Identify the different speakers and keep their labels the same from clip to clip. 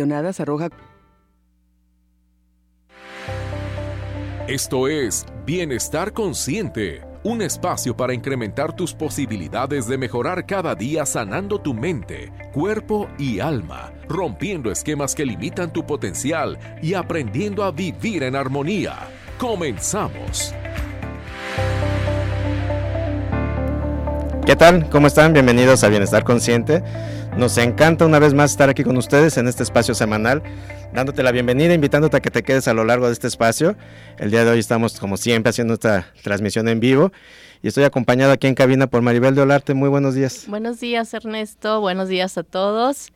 Speaker 1: arroja
Speaker 2: Esto es Bienestar Consciente, un espacio para incrementar tus posibilidades de mejorar cada día sanando tu mente, cuerpo y alma, rompiendo esquemas que limitan tu potencial y aprendiendo a vivir en armonía. Comenzamos.
Speaker 3: ¿Qué tal? ¿Cómo están? Bienvenidos a Bienestar Consciente. Nos encanta una vez más estar aquí con ustedes en este espacio semanal, dándote la bienvenida, invitándote a que te quedes a lo largo de este espacio. El día de hoy estamos, como siempre, haciendo esta transmisión en vivo y estoy acompañado aquí en cabina por Maribel de Olarte. Muy buenos días.
Speaker 4: Buenos días, Ernesto. Buenos días a todos.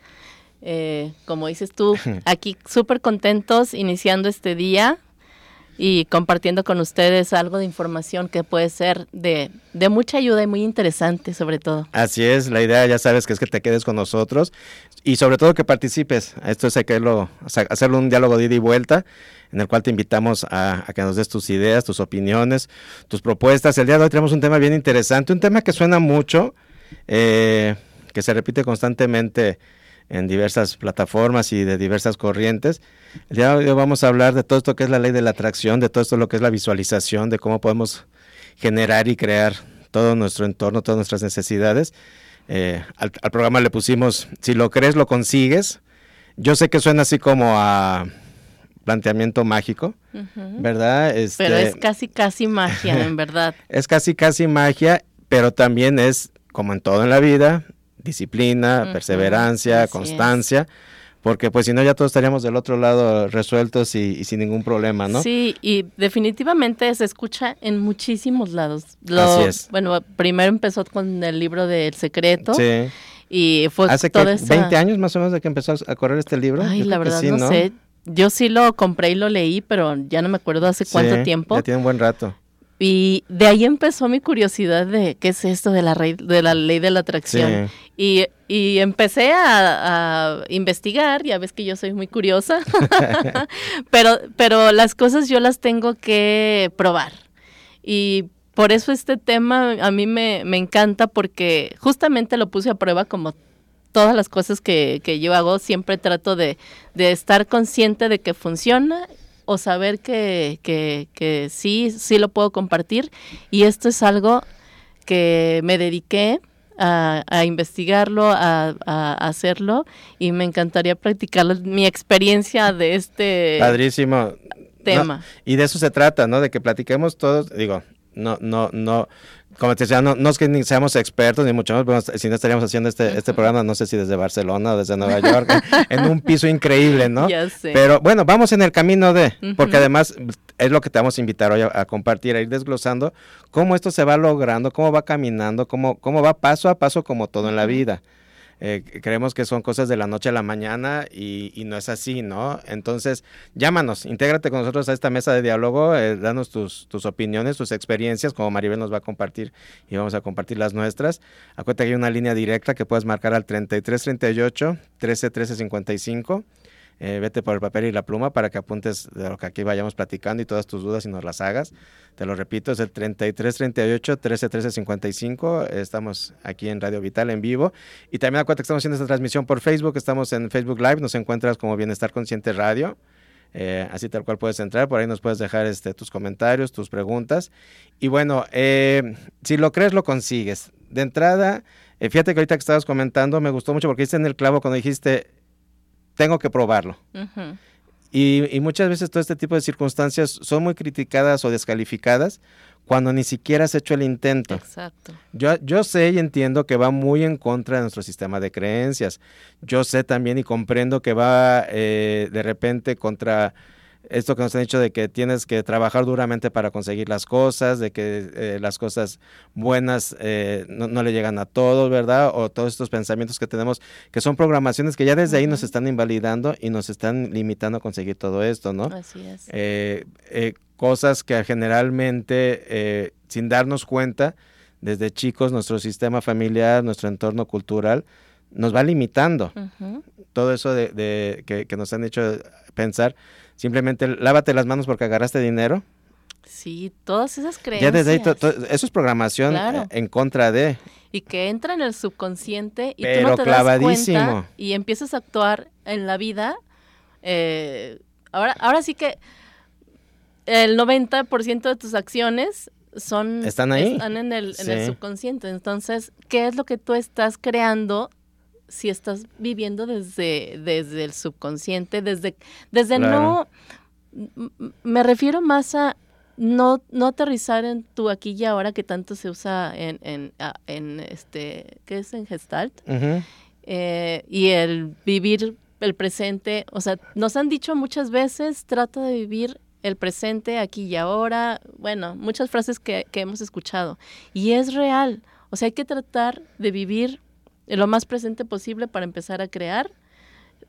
Speaker 4: Eh, como dices tú, aquí súper contentos iniciando este día y compartiendo con ustedes algo de información que puede ser de, de, mucha ayuda y muy interesante sobre todo.
Speaker 3: Así es, la idea ya sabes que es que te quedes con nosotros y sobre todo que participes. Esto es hacerlo, hacerlo un diálogo de ida y vuelta en el cual te invitamos a, a, que nos des tus ideas, tus opiniones, tus propuestas. El día de hoy tenemos un tema bien interesante, un tema que suena mucho, eh, que se repite constantemente en diversas plataformas y de diversas corrientes. El día de hoy vamos a hablar de todo esto que es la ley de la atracción, de todo esto lo que es la visualización, de cómo podemos generar y crear todo nuestro entorno, todas nuestras necesidades. Eh, al, al, programa le pusimos, si lo crees, lo consigues. Yo sé que suena así como a planteamiento mágico, uh -huh. ¿verdad?
Speaker 4: Este, pero es casi, casi magia, en verdad.
Speaker 3: es casi, casi magia, pero también es, como en todo en la vida, disciplina, uh -huh. perseverancia, Así constancia. Es. Porque pues si no ya todos estaríamos del otro lado resueltos y, y, sin ningún problema, ¿no?
Speaker 4: Sí, y definitivamente se escucha en muchísimos lados.
Speaker 3: Lo, Así es.
Speaker 4: Bueno, primero empezó con el libro de El Secreto.
Speaker 3: Sí.
Speaker 4: Y fue
Speaker 3: Hace
Speaker 4: toda
Speaker 3: que
Speaker 4: esa...
Speaker 3: 20 años más o menos de que empezó a correr este libro.
Speaker 4: Ay, la verdad sí, no, ¿no, sé. Yo sí lo compré y lo leí, pero ya no me acuerdo hace cuánto tiempo.
Speaker 3: Ya tiene un buen rato.
Speaker 4: Y de ahí empezó mi curiosidad de qué es esto de la, rey, de la ley de la atracción.
Speaker 3: Sí.
Speaker 4: Y, y, empecé a, a, investigar, ya ves que yo soy muy curiosa, pero, pero las cosas yo las tengo que probar. Y por eso este tema a mí me, me encanta porque justamente lo puse a prueba como todas las cosas que, que yo hago, siempre trato de, de estar consciente de que funciona o saber que, que, que, sí, sí lo puedo compartir. Y esto es algo que me dediqué a, a investigarlo, a, a, hacerlo, y me encantaría practicar mi experiencia de este
Speaker 3: Padrísimo.
Speaker 4: tema.
Speaker 3: No, y de eso se trata, ¿no? De que platiquemos todos, digo, no, no, no, como te decía, no, no es que ni seamos expertos, ni mucho menos, si no estaríamos haciendo este, este programa, no sé si desde Barcelona o desde Nueva York, en un piso increíble, ¿no?
Speaker 4: Ya sé.
Speaker 3: Pero bueno, vamos en el camino de, uh -huh. porque además es lo que te vamos a invitar hoy a, a, compartir, a ir desglosando cómo esto se va logrando, cómo va caminando, cómo, cómo va paso a paso como todo en la vida. Eh, creemos que son cosas de la noche a la mañana y, no es así, ¿no? Entonces, llámanos, intégrate con nosotros a esta mesa de diálogo, eh, danos tus, tus, opiniones, tus experiencias, como Maribel nos va a compartir y vamos a compartir las nuestras. Acuérdate que hay una línea directa que puedes marcar al 3338 13 13 55. Eh, vete por el papel y la pluma para que apuntes de lo que aquí vayamos platicando y todas tus dudas y nos las hagas. Te lo repito, es el 33 38 13 13 55. Estamos aquí en Radio Vital en vivo. Y también acuérdate que estamos haciendo esta transmisión por Facebook. Estamos en Facebook Live. Nos encuentras como Bienestar Consciente Radio. Eh, así tal cual puedes entrar, por ahí nos puedes dejar este, tus comentarios, tus preguntas. Y bueno, eh, si lo crees, lo consigues. De entrada, fíjate que ahorita que estabas comentando, me gustó mucho porque diste en el clavo cuando dijiste, tengo que probarlo. Uh -huh. y, y, muchas veces todo este tipo de circunstancias son muy criticadas o descalificadas cuando ni siquiera has hecho el intento.
Speaker 4: Exacto.
Speaker 3: Yo, yo sé y entiendo que va muy en contra de nuestro sistema de creencias. Yo sé también y comprendo que va eh, de repente contra esto que nos han dicho de que tienes que trabajar duramente para conseguir las cosas, de que eh, las cosas buenas eh, no, no, le llegan a todos, ¿verdad? O todos estos pensamientos que tenemos, que son programaciones que ya desde uh -huh. ahí nos están invalidando y nos están limitando a conseguir todo esto, ¿no?
Speaker 4: Así es.
Speaker 3: Eh, cosas que generalmente, sin darnos cuenta, desde chicos, nuestro sistema familiar, nuestro entorno cultural, nos va limitando. Uh -huh. Todo eso de, de que, que nos han hecho pensar Simplemente lávate las manos porque agarraste dinero.
Speaker 4: Sí, todas esas creencias.
Speaker 3: Ya desde ahí, eso es programación
Speaker 4: claro.
Speaker 3: en contra de.
Speaker 4: Y que entra en el subconsciente y
Speaker 3: Pero
Speaker 4: tú no te
Speaker 3: clavadísimo.
Speaker 4: das cuenta y empiezas a actuar en la vida Eh, ahora, ahora sí que el 90% de tus acciones son
Speaker 3: están ahí
Speaker 4: están en el, en el subconsciente entonces qué es lo que tú estás creando si estás viviendo desde desde el subconsciente desde desde no me refiero más a no, no aterrizar en tu aquí y ahora que tanto se usa en, en, en este, ¿qué es en Gestalt? Eh, y el vivir el presente, o sea, nos han dicho muchas veces, trata de vivir el presente aquí y ahora, bueno, muchas frases que, que hemos escuchado. Y es real, o sea, hay que tratar de vivir lo más presente posible para empezar a crear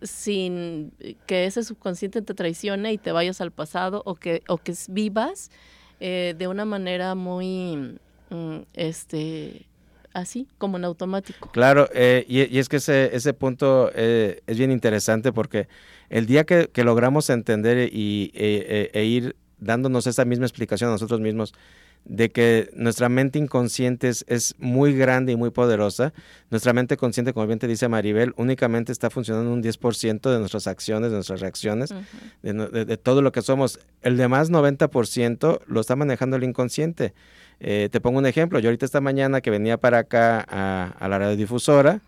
Speaker 4: sin que ese subconsciente te traicione y te vayas al pasado o que, o que vivas eh, de una manera muy, mm, este, así, como en automático.
Speaker 3: Claro, eh, y, es que ese, ese punto eh, es bien interesante porque el día que, logramos entender y, e, e ir dándonos esa misma explicación a nosotros mismos, de que nuestra mente inconsciente es, muy grande y muy poderosa. Nuestra mente consciente, como bien te dice Maribel, únicamente está funcionando un 10% de nuestras acciones, de nuestras reacciones, de, todo lo que somos. El demás 90% lo está manejando el inconsciente. Eh, te pongo un ejemplo. Yo ahorita esta mañana que venía para acá a, la radiodifusora,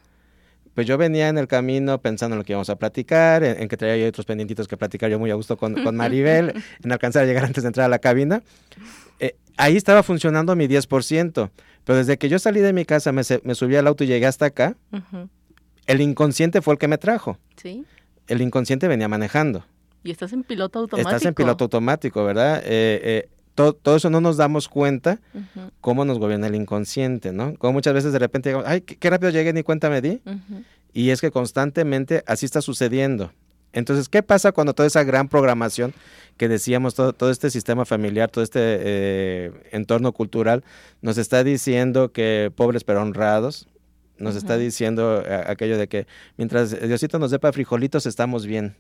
Speaker 3: pues yo venía en el camino pensando en lo que íbamos a platicar, en, que traía otros pendientitos que platicar yo muy a gusto con, con Maribel, en alcanzar a llegar antes de entrar a la cabina. Eh, ahí estaba funcionando mi 10%, pero desde que yo salí de mi casa, me, subí al auto y llegué hasta acá, el inconsciente fue el que me trajo.
Speaker 4: Sí.
Speaker 3: El inconsciente venía manejando.
Speaker 4: Y estás en piloto automático.
Speaker 3: Estás en piloto automático, ¿verdad? Eh, eh, todo, eso no nos damos cuenta cómo nos gobierna el inconsciente, ¿no? Como muchas veces de repente digamos, ay, qué, rápido llegué, ni cuenta me di. Y es que constantemente así está sucediendo. Entonces, ¿qué pasa cuando toda esa gran programación que decíamos, todo, todo este sistema familiar, todo este eh, entorno cultural, nos está diciendo que pobres pero honrados, nos está diciendo eh, aquello de que mientras Diosito nos dé para frijolitos estamos bien,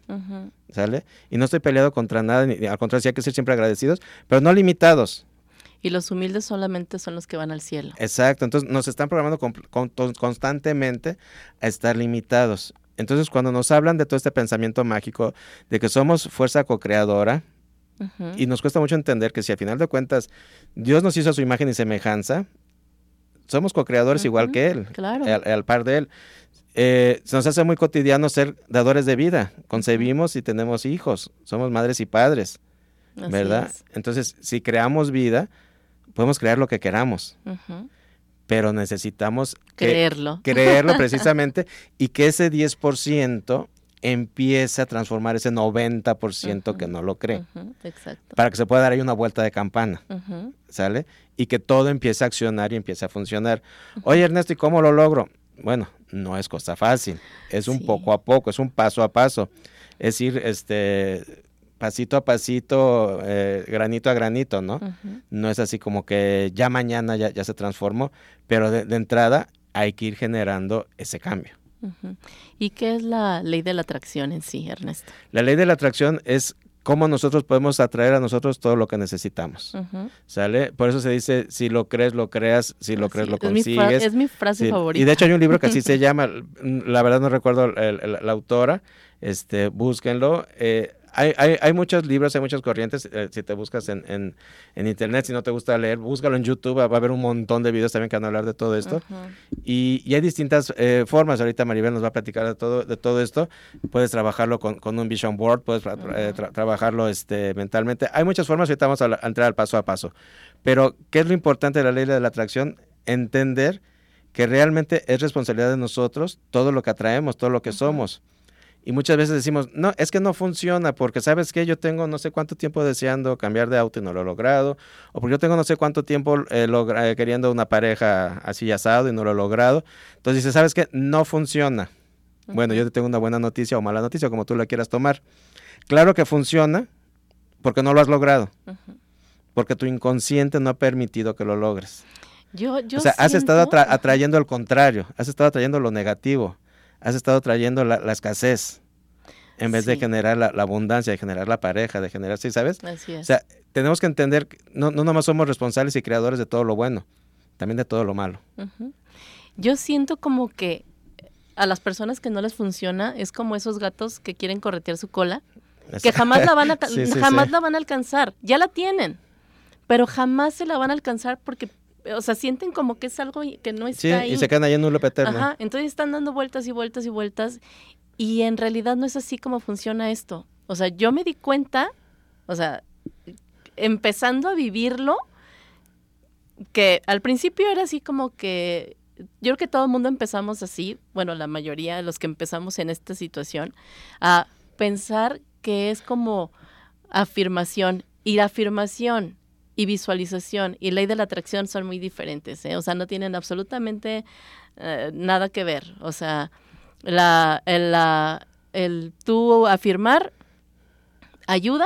Speaker 3: ¿sale? Y no estoy peleado contra nada, ni, al contrario, sí hay que ser siempre agradecidos, pero no limitados.
Speaker 4: Y los humildes solamente son los que van al cielo.
Speaker 3: Exacto, entonces nos están programando constantemente a estar limitados. Entonces, cuando nos hablan de todo este pensamiento mágico, de que somos fuerza co-creadora, y nos cuesta mucho entender que si al final de cuentas Dios nos hizo a su imagen y semejanza, somos co-creadores igual que Él, al, par de Él. Eh, se nos hace muy cotidiano ser dadores de vida. Concebimos y tenemos hijos, somos madres y padres, ¿verdad? Entonces, si creamos vida, podemos crear lo que queramos pero necesitamos
Speaker 4: creerlo.
Speaker 3: creerlo precisamente y que ese 10% empiece a transformar ese 90% que no lo cree. exacto. Para que se pueda dar ahí una vuelta de campana. ¿Sale? Y que todo empiece a accionar y empiece a funcionar. Oye, Ernesto, ¿y cómo lo logro? Bueno, no es cosa fácil. Es un poco a poco, es un paso a paso. Es ir este, pasito a pasito, eh, granito a granito, ¿no? No es así como que ya mañana ya, se transformó, pero de, entrada hay que ir generando ese cambio.
Speaker 4: ¿Y qué es la ley de la atracción en sí, Ernesto?
Speaker 3: La ley de la atracción es cómo nosotros podemos atraer a nosotros todo lo que necesitamos. ¿Sale? Por eso se dice, si lo crees, lo creas, si lo crees, lo consigues.
Speaker 4: es mi frase favorita.
Speaker 3: Y de hecho hay un libro que así se llama, la verdad no recuerdo la autora, este, búsquenlo. Eh, hay, hay, hay, muchos libros, hay muchas corrientes. Eh, si te buscas en, en, internet, si no te gusta leer, búscalo en YouTube. Va, a haber un montón de videos también que van a hablar de todo esto. y, y, hay distintas eh, formas. Ahorita Maribel nos va a platicar de todo, de todo esto. Puedes trabajarlo con, con un vision board, puedes eh, trabajarlo este, mentalmente. Hay muchas formas. Ahorita vamos a, entrar al paso a paso. Pero, ¿qué es lo importante de la ley de la atracción? Entender que realmente es responsabilidad de nosotros todo lo que atraemos, todo lo que somos. Y muchas veces decimos, no, es que no funciona porque sabes que yo tengo no sé cuánto tiempo deseando cambiar de auto y no lo he logrado, o porque yo tengo no sé cuánto tiempo eh, eh, queriendo una pareja así asado y no lo he logrado. Entonces dice, ¿sabes qué? No funciona. Bueno, yo te tengo una buena noticia o mala noticia, como tú la quieras tomar. Claro que funciona porque no lo has logrado, porque tu inconsciente no ha permitido que lo logres.
Speaker 4: Yo, yo
Speaker 3: o sea, has estado atrayendo el contrario, has estado atrayendo lo negativo has estado trayendo la, escasez en vez de generar la, abundancia, de generar la pareja, de generar, ¿sí sabes?
Speaker 4: Así es.
Speaker 3: O sea, tenemos que entender que no, no nomás somos responsables y creadores de todo lo bueno, también de todo lo malo.
Speaker 4: Yo siento como que a las personas que no les funciona es como esos gatos que quieren corretear su cola, que jamás la van a jamás la van a alcanzar, ya la tienen, pero jamás se la van a alcanzar porque o sea, sienten como que es algo que no está
Speaker 3: sí,
Speaker 4: ahí.
Speaker 3: y se quedan ahí en un loop eterno.
Speaker 4: Ajá, entonces están dando vueltas y vueltas y vueltas y en realidad no es así como funciona esto. O sea, yo me di cuenta, o sea, empezando a vivirlo, que al principio era así como que yo creo que todo el mundo empezamos así, bueno, la mayoría de los que empezamos en esta situación, a pensar que es como afirmación. Y la afirmación y visualización y ley de la atracción son muy diferentes, ¿eh? o sea, no tienen absolutamente eh, nada que ver. O sea, la, el, la, el tú afirmar ayuda,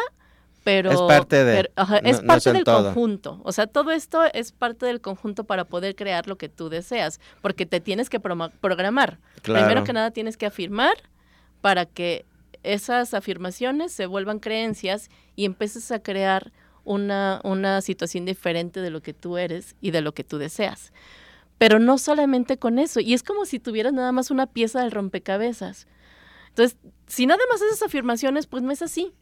Speaker 4: pero
Speaker 3: es parte de
Speaker 4: es parte del conjunto. O sea, todo esto es parte del conjunto para poder crear lo que tú deseas, porque te tienes que programar. Primero que nada tienes que afirmar para que esas afirmaciones se vuelvan creencias y empieces a crear una, una situación diferente de lo que tú eres y de lo que tú deseas. Pero no solamente con eso, y es como si tuvieras nada más una pieza del rompecabezas. Entonces, si nada más esas afirmaciones, pues no es así.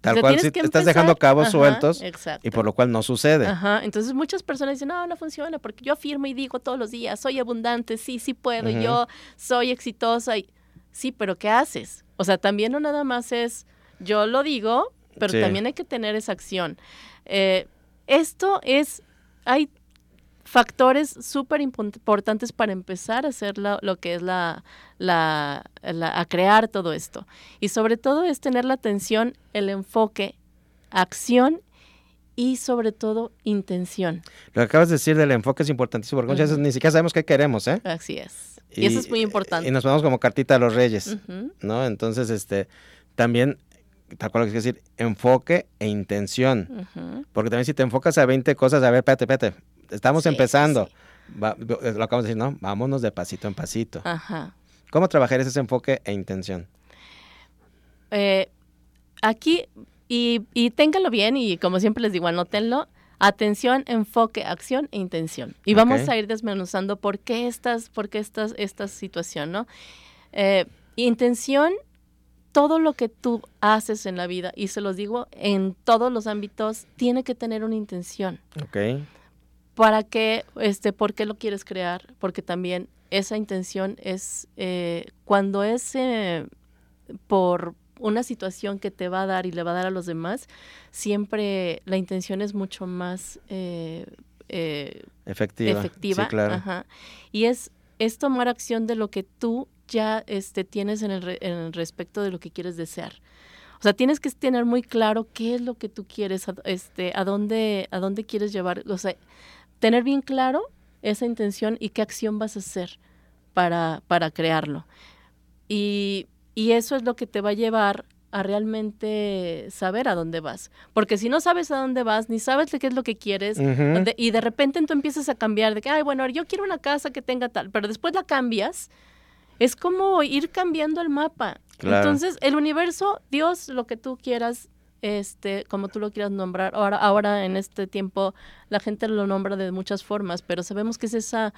Speaker 3: Tal cual, si estás dejando cabos sueltos y por lo cual no sucede.
Speaker 4: Ajá, entonces muchas personas dicen, no, no funciona porque yo afirmo y digo todos los días, soy abundante, sí, sí puedo, yo soy exitosa. Y... Sí, pero ¿qué haces? O sea, también no nada más es, yo lo digo, pero también hay que tener esa acción. Eh, esto es, hay factores súper importantes para empezar a hacer lo que es la, la, a crear todo esto. Y sobre todo es tener la atención, el enfoque, acción y sobre todo intención.
Speaker 3: Lo que acabas de decir del enfoque es importantísimo porque muchas veces ni siquiera sabemos qué queremos, ¿eh?
Speaker 4: Así es. Y, eso es muy importante.
Speaker 3: Y nos ponemos como cartita a los reyes, ¿no? Entonces, este, también tal cual lo que decir, enfoque e intención. Porque también si te enfocas a 20 cosas, a ver, espérate, espérate, estamos empezando. lo acabamos de decir, ¿no? Vámonos de pasito en pasito. Ajá. ¿Cómo trabajar ese enfoque e intención?
Speaker 4: Eh, aquí, y, y ténganlo bien, y como siempre les digo, anótenlo. Atención, enfoque, acción e intención. Y vamos a ir desmenuzando por qué estas, por qué estas, esta situación, ¿no? Eh, intención todo lo que tú haces en la vida, y se los digo en todos los ámbitos, tiene que tener una intención.
Speaker 3: Ok.
Speaker 4: ¿Para qué? Este, ¿Por qué lo quieres crear? Porque también esa intención es eh, cuando es eh, por una situación que te va a dar y le va a dar a los demás, siempre la intención es mucho más eh,
Speaker 3: efectiva.
Speaker 4: efectiva. claro. Y es, es tomar acción de lo que tú ya este, tienes en el, en el respecto de lo que quieres desear. O sea, tienes que tener muy claro qué es lo que tú quieres, este, a dónde, a dónde quieres llevar, o sea, tener bien claro esa intención y qué acción vas a hacer para, para crearlo. Y, y eso es lo que te va a llevar a realmente saber a dónde vas. Porque si no sabes a dónde vas, ni sabes qué es lo que quieres, y de repente tú empiezas a cambiar de que, ay, bueno, yo quiero una casa que tenga tal, pero después la cambias es como ir cambiando el mapa. Entonces, el universo, Dios, lo que tú quieras, este, como tú lo quieras nombrar. Ahora, ahora en este tiempo la gente lo nombra de muchas formas, pero sabemos que es esa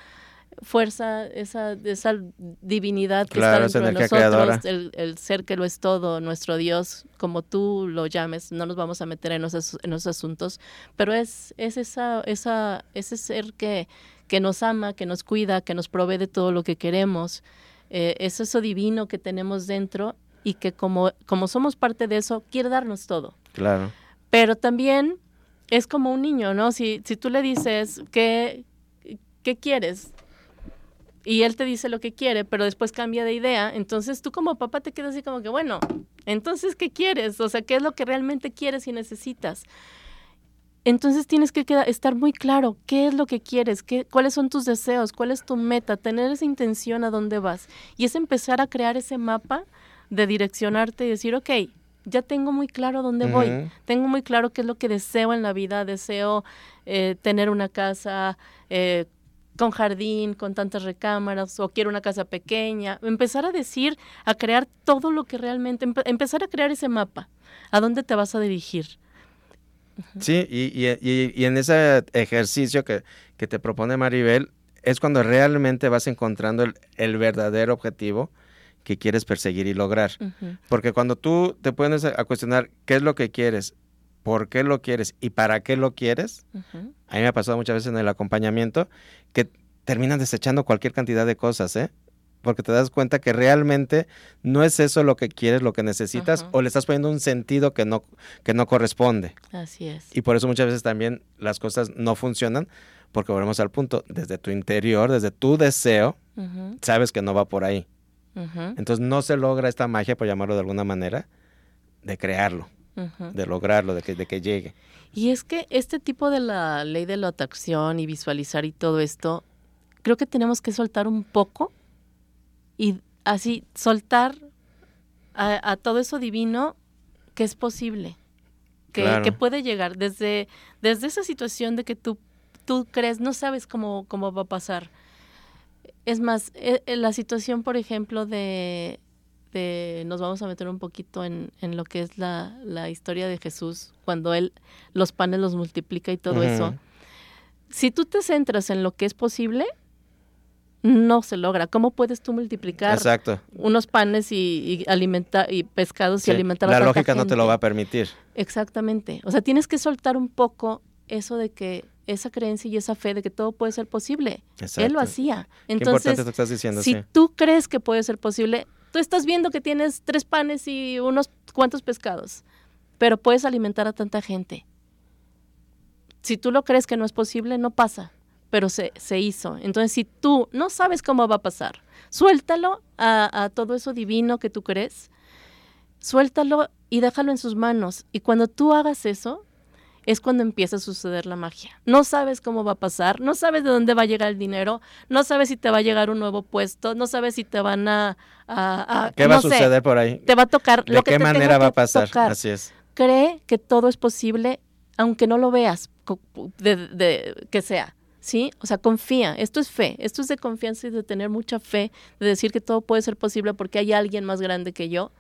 Speaker 4: fuerza, esa, esa divinidad que está dentro de nosotros, el, ser que lo es todo, nuestro Dios, como tú lo llames, no nos vamos a meter en esos, en esos asuntos, pero es, es esa, esa, ese ser que, que nos ama, que nos cuida, que nos provee de todo lo que queremos. Eh, es eso divino que tenemos dentro y que como, como somos parte de eso, quiere darnos todo.
Speaker 3: Claro.
Speaker 4: Pero también es como un niño, ¿no? Si, si tú le dices, ¿qué, ¿qué quieres? Y él te dice lo que quiere, pero después cambia de idea, entonces tú como papá te quedas así como que, bueno, entonces, ¿qué quieres? O sea, ¿qué es lo que realmente quieres y necesitas? Entonces tienes que estar muy claro qué es lo que quieres, qué, cuáles son tus deseos, cuál es tu meta, tener esa intención a dónde vas. Y es empezar a crear ese mapa de direccionarte y decir, ok, ya tengo muy claro dónde voy, tengo muy claro qué es lo que deseo en la vida, deseo eh, tener una casa eh, con jardín, con tantas recámaras, o quiero una casa pequeña, empezar a decir, a crear todo lo que realmente, empezar a crear ese mapa, a dónde te vas a dirigir.
Speaker 3: Sí, y, y, y, en ese ejercicio que, que, te propone Maribel, es cuando realmente vas encontrando el, verdadero objetivo que quieres perseguir y lograr. Porque cuando tú te pones a, cuestionar qué es lo que quieres, por qué lo quieres y para qué lo quieres, a mí me ha pasado muchas veces en el acompañamiento que terminan desechando cualquier cantidad de cosas, ¿eh? Porque te das cuenta que realmente no es eso lo que quieres, lo que necesitas, o le estás poniendo un sentido que no, que no corresponde.
Speaker 4: Así es.
Speaker 3: Y por eso muchas veces también las cosas no funcionan, porque volvemos al punto, desde tu interior, desde tu deseo, sabes que no va por ahí. Entonces no se logra esta magia, por llamarlo de alguna manera, de crearlo, de lograrlo, de que, de que llegue.
Speaker 4: Y es que este tipo de la ley de la atracción y visualizar y todo esto, creo que tenemos que soltar un poco y así soltar a, todo eso divino que es posible, que, que, puede llegar desde, desde esa situación de que tú tú crees, no sabes cómo, cómo va a pasar. Es más, eh, eh, la situación, por ejemplo, de, nos vamos a meter un poquito en, en lo que es la, la, historia de Jesús, cuando Él los panes los multiplica y todo eso. Si tú te centras en lo que es posible, no se logra. ¿Cómo puedes tú multiplicar unos panes y, alimentar y pescados y alimentar
Speaker 3: a La lógica no te lo va a permitir.
Speaker 4: Exactamente. O sea, tienes que soltar un poco eso de que esa creencia y esa fe de que todo puede ser posible. Él lo hacía. Entonces,
Speaker 3: estás diciendo,
Speaker 4: si tú crees que puede ser posible, tú estás viendo que tienes tres panes y unos cuantos pescados, pero puedes alimentar a tanta gente. Si tú lo crees que no es posible, no pasa, pero se, se hizo. Entonces, si tú no sabes cómo va a pasar, suéltalo a, a todo eso divino que tú crees, suéltalo y déjalo en sus manos. Y cuando tú hagas eso, es cuando empieza a suceder la magia. No sabes cómo va a pasar, no sabes de dónde va a llegar el dinero, no sabes si te va a llegar un nuevo puesto, no sabes si te van a...
Speaker 3: ¿Qué va a suceder por ahí?
Speaker 4: Te va a tocar.
Speaker 3: ¿De qué manera va a pasar? Así es.
Speaker 4: Cree que todo es posible, aunque no lo veas, de, que sea. ¿Sí? O sea, confía, esto es fe, esto es de confianza y de tener mucha fe, de decir que todo puede ser posible porque hay alguien más grande que yo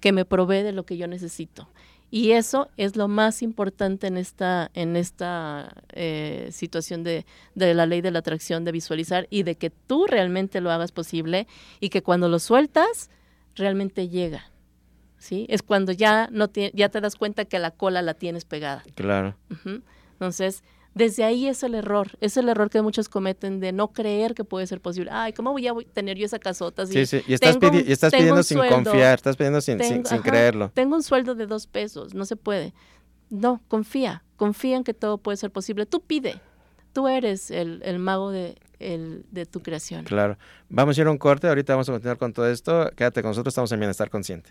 Speaker 4: que me provee de lo que yo necesito. Y eso es lo más importante en esta, en esta eh, situación de, de, la ley de la atracción, de visualizar y de que tú realmente lo hagas posible y que cuando lo sueltas, realmente llega. ¿sí? Es cuando ya, no ya te das cuenta que la cola la tienes pegada.
Speaker 3: Claro.
Speaker 4: Entonces, desde ahí es el error, es el error que muchos cometen de no creer que puede ser posible. Ay, ¿cómo voy a tener yo esa casota?
Speaker 3: sí, sí, y estás, pidiendo sin confiar, estás pidiendo sin, sin, creerlo.
Speaker 4: Tengo un sueldo de dos pesos, no se puede. No, confía, confía en que todo puede ser posible. Tú pide, tú eres el, el mago de, el, de tu creación.
Speaker 3: Claro. Vamos a ir a un corte, ahorita vamos a continuar con todo esto. Quédate con nosotros, estamos en Bienestar Consciente.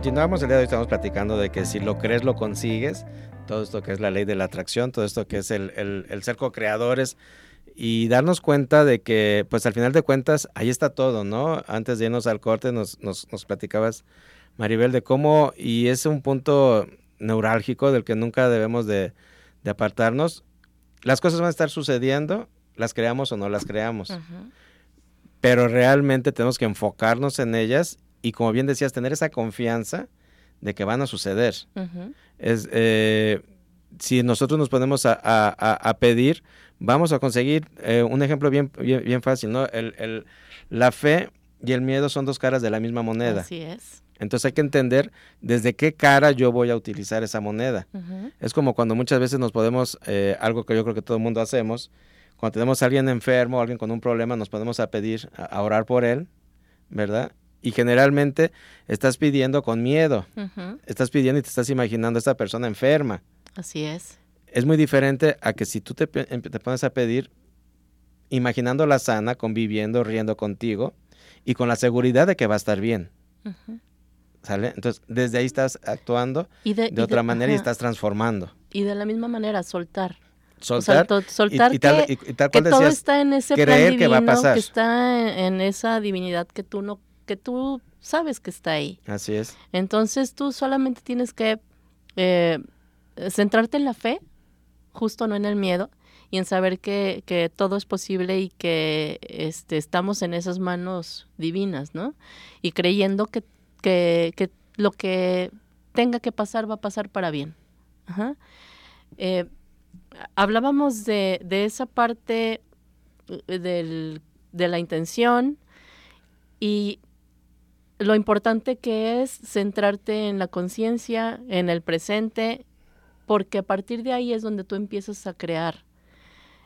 Speaker 3: Continuamos, el día de hoy estamos platicando de que si lo crees, lo consigues. Todo esto que es la ley de la atracción, todo esto que es el, el, ser co-creadores y darnos cuenta de que, pues al final de cuentas, ahí está todo, ¿no? Antes de irnos al corte, nos, nos, nos platicabas, Maribel, de cómo, y es un punto neurálgico del que nunca debemos de, de apartarnos. Las cosas van a estar sucediendo, las creamos o no las creamos. Pero realmente tenemos que enfocarnos en ellas y como bien decías, tener esa confianza de que van a suceder. es, eh, si nosotros nos ponemos a, pedir, vamos a conseguir eh, un ejemplo bien, bien, fácil, ¿no? El, la fe y el miedo son dos caras de la misma moneda.
Speaker 4: Así es.
Speaker 3: Entonces hay que entender desde qué cara yo voy a utilizar esa moneda. Es como cuando muchas veces nos podemos, eh, algo que yo creo que todo el mundo hacemos, cuando tenemos a alguien enfermo, alguien con un problema, nos podemos a pedir, a orar por él, ¿verdad? Y generalmente estás pidiendo con miedo. Estás pidiendo y te estás imaginando a esta persona enferma.
Speaker 4: Así es.
Speaker 3: Es muy diferente a que si tú te, te pones a pedir imaginándola sana, conviviendo, riendo contigo y con la seguridad de que va a estar bien. ¿Sale? Entonces, desde ahí estás actuando de, otra manera y estás transformando.
Speaker 4: Y de la misma manera, soltar.
Speaker 3: Soltar.
Speaker 4: soltar que, todo está en ese
Speaker 3: plan divino, que,
Speaker 4: está en, esa divinidad que tú no, que tú sabes que está ahí.
Speaker 3: Así es.
Speaker 4: Entonces tú solamente tienes que eh, centrarte en la fe, justo no en el miedo, y en saber que, que todo es posible y que este, estamos en esas manos divinas, ¿no? Y creyendo que, que, que lo que tenga que pasar va a pasar para bien. Eh, hablábamos de, de, esa parte eh, del, de la intención y lo importante que es centrarte en la conciencia, en el presente, porque a partir de ahí es donde tú empiezas a crear.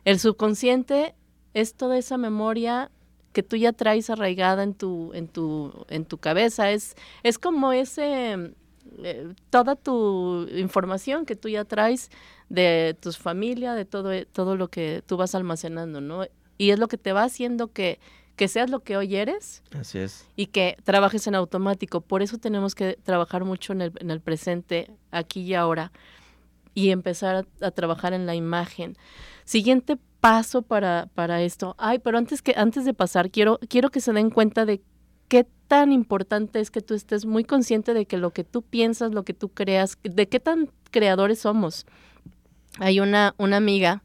Speaker 4: El subconsciente es toda esa memoria que tú ya traes arraigada en tu, en tu, en tu cabeza. Es, es como ese, eh, toda tu información que tú ya traes de tu familia, de todo, todo lo que tú vas almacenando, ¿no? Y es lo que te va haciendo que, que seas lo que hoy eres.
Speaker 3: Así es.
Speaker 4: Y que trabajes en automático. Por eso tenemos que trabajar mucho en el, en el presente, aquí y ahora, y empezar a trabajar en la imagen. Siguiente paso para, para esto. Ay, pero antes que antes de pasar, quiero quiero que se den cuenta de qué tan importante es que tú estés muy consciente de que lo que tú piensas, lo que tú creas, de qué tan creadores somos. Hay una una amiga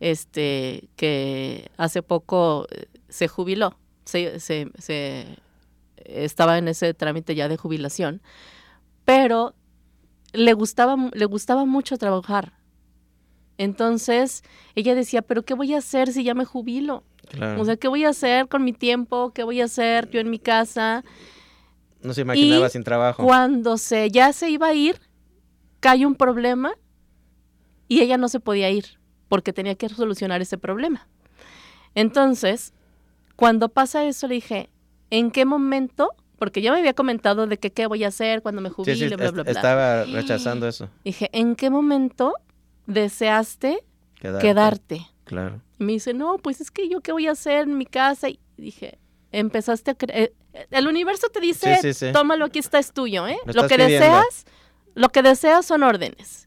Speaker 4: este que hace poco eh, se jubiló, se, se, se estaba en ese trámite ya de jubilación, pero le gustaba le gustaba mucho trabajar entonces ella decía, pero ¿qué voy a hacer si ya me jubilo? O sea, ¿qué voy a hacer con mi tiempo? ¿Qué voy a hacer yo en mi casa?
Speaker 3: No se imaginaba sin trabajo.
Speaker 4: Cuando se ya se iba a ir, cae un problema y ella no se podía ir porque tenía que solucionar ese problema. Entonces, cuando pasa eso, le dije, ¿en qué momento? Porque yo me había comentado de que qué voy a hacer cuando me jubile, bla, bla, bla.
Speaker 3: Estaba rechazando eso.
Speaker 4: Dije, ¿en qué momento deseaste quedarte.
Speaker 3: Claro.
Speaker 4: Y me dice, no, pues es que yo qué voy a hacer en mi casa. Y dije, empezaste a creer. Eh, el universo te dice, tómalo, aquí está, es tuyo, ¿eh? Lo, que deseas, lo que deseas son órdenes.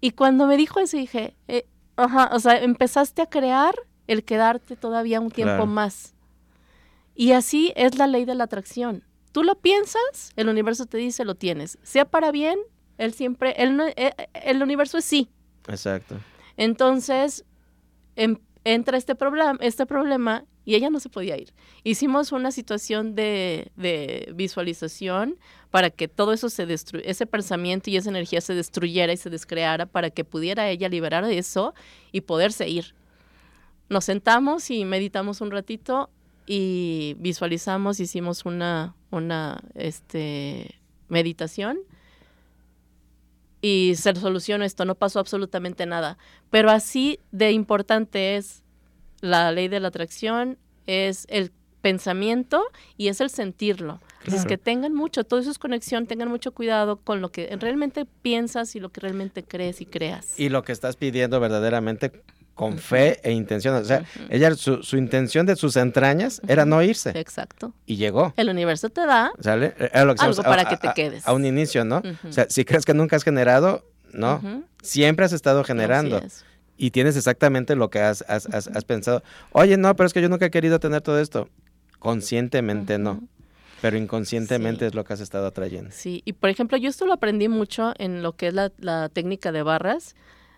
Speaker 4: Y cuando me dijo eso, dije, eh, ajá, o sea, empezaste a crear el quedarte todavía un tiempo más. Y así es la ley de la atracción. Tú lo piensas, el universo te dice, lo tienes. Sea para bien él siempre, él eh, el universo es sí.
Speaker 3: Exacto.
Speaker 4: Entonces, em, entra este problema, este problema y ella no se podía ir. Hicimos una situación de, de visualización para que todo eso se destruyera, ese pensamiento y esa energía se destruyera y se descreara para que pudiera ella liberar eso y poderse ir. Nos sentamos y meditamos un ratito y visualizamos, hicimos una, una este, meditación y se solucionó esto, no pasó absolutamente nada. Pero así de importante es la ley de la atracción, es el pensamiento y es el sentirlo. Es que tengan mucho, todo eso es conexión, tengan mucho cuidado con lo que realmente piensas y lo que realmente crees y creas.
Speaker 3: Y lo que estás pidiendo verdaderamente con fe e intención. O sea, ella, su, su, intención de sus entrañas era no irse.
Speaker 4: Exacto.
Speaker 3: Y llegó.
Speaker 4: El universo te da
Speaker 3: ¿Sale?
Speaker 4: algo para que te quedes.
Speaker 3: A, un inicio, ¿no? O sea, si crees que nunca has generado, no. Siempre has estado generando. Y tienes exactamente lo que has, has, has, pensado. Oye, no, pero es que yo nunca he querido tener todo esto. Conscientemente no. Pero inconscientemente es lo que has estado atrayendo.
Speaker 4: Sí, y por ejemplo, yo esto lo aprendí mucho en lo que es la, la técnica de barras,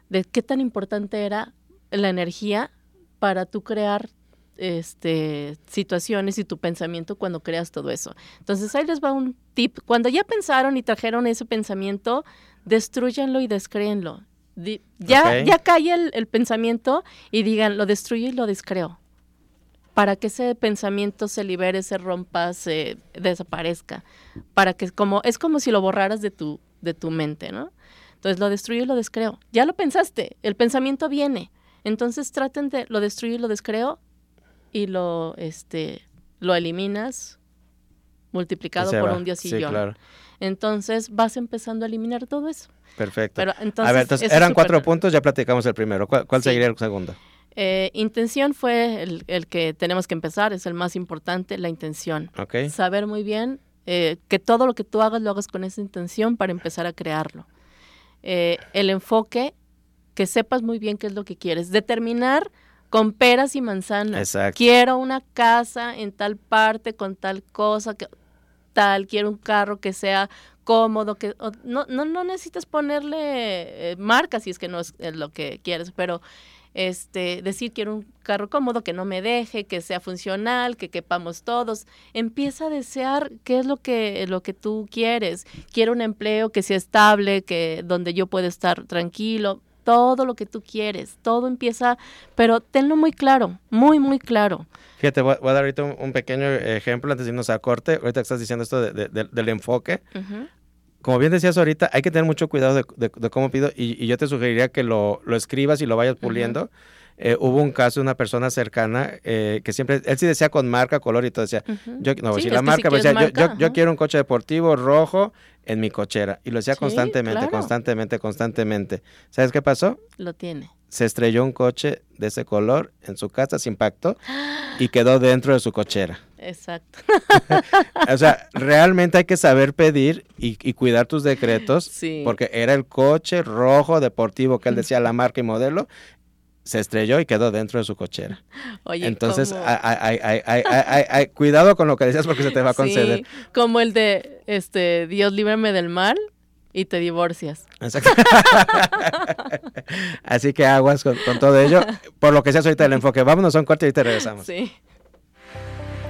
Speaker 4: de qué tan importante era la energía para tú crear este situaciones y tu pensamiento cuando creas todo eso. Entonces ahí les va un tip. Cuando ya pensaron y trajeron ese pensamiento, destruyanlo y descréenlo. ya, ya cae el, pensamiento y digan, lo destruyo y lo descreo. Para que ese pensamiento se libere, se rompa, se desaparezca. Para que como, es como si lo borraras de tu, de tu mente, ¿no? Entonces lo destruyo y lo descreo. Ya lo pensaste, el pensamiento viene entonces traten de lo destruyo y lo descreo y lo este lo eliminas multiplicado por un dios y sí, Claro. Entonces vas empezando a eliminar todo eso.
Speaker 3: Perfecto. Pero, entonces, a ver, entonces eran cuatro puntos, ya platicamos el primero. ¿Cuál, sería el segundo?
Speaker 4: Eh, intención fue el, el, que tenemos que empezar, es el más importante, la intención.
Speaker 3: Okay.
Speaker 4: Saber muy bien eh, que todo lo que tú hagas lo hagas con esa intención para empezar a crearlo. Eh, el enfoque, que sepas muy bien qué es lo que quieres. Determinar con peras y manzanas. Quiero una casa en tal parte con tal cosa, que, tal, quiero un carro que sea cómodo, que no, no, no necesitas ponerle eh, marca si es que no es lo que quieres, pero este, decir quiero un carro cómodo, que no me deje, que sea funcional, que quepamos todos. Empieza a desear qué es lo que, lo que tú quieres. Quiero un empleo que sea estable, que donde yo pueda estar tranquilo, todo lo que tú quieres, todo empieza, pero tenlo muy claro, muy, muy claro.
Speaker 3: Fíjate, voy, a dar ahorita un, pequeño ejemplo antes de irnos a corte. Ahorita estás diciendo esto del enfoque como bien decías ahorita, hay que tener mucho cuidado de, cómo pido y, yo te sugeriría que lo, escribas y lo vayas puliendo. Eh, hubo un caso de una persona cercana eh, que siempre, él sí decía con marca, color y todo, decía, yo, no, si la marca, decía, yo, quiero un coche deportivo rojo en mi cochera. Y lo decía constantemente, constantemente, constantemente. ¿Sabes qué pasó?
Speaker 4: Lo tiene.
Speaker 3: Se estrelló un coche de ese color en su casa, se impactó y quedó dentro de su cochera.
Speaker 4: Exacto.
Speaker 3: o sea, realmente hay que saber pedir y, cuidar tus decretos, porque era el coche rojo deportivo que él decía la marca y modelo, se estrelló y quedó dentro de su cochera. Oye, Entonces, hay, cuidado con lo que decías porque se te va a conceder.
Speaker 4: como el de, este, Dios líbrame del mal y te divorcias.
Speaker 3: Así que aguas con, todo ello. Por lo que seas ahorita el enfoque. Vámonos a un corte y te regresamos.
Speaker 4: Sí.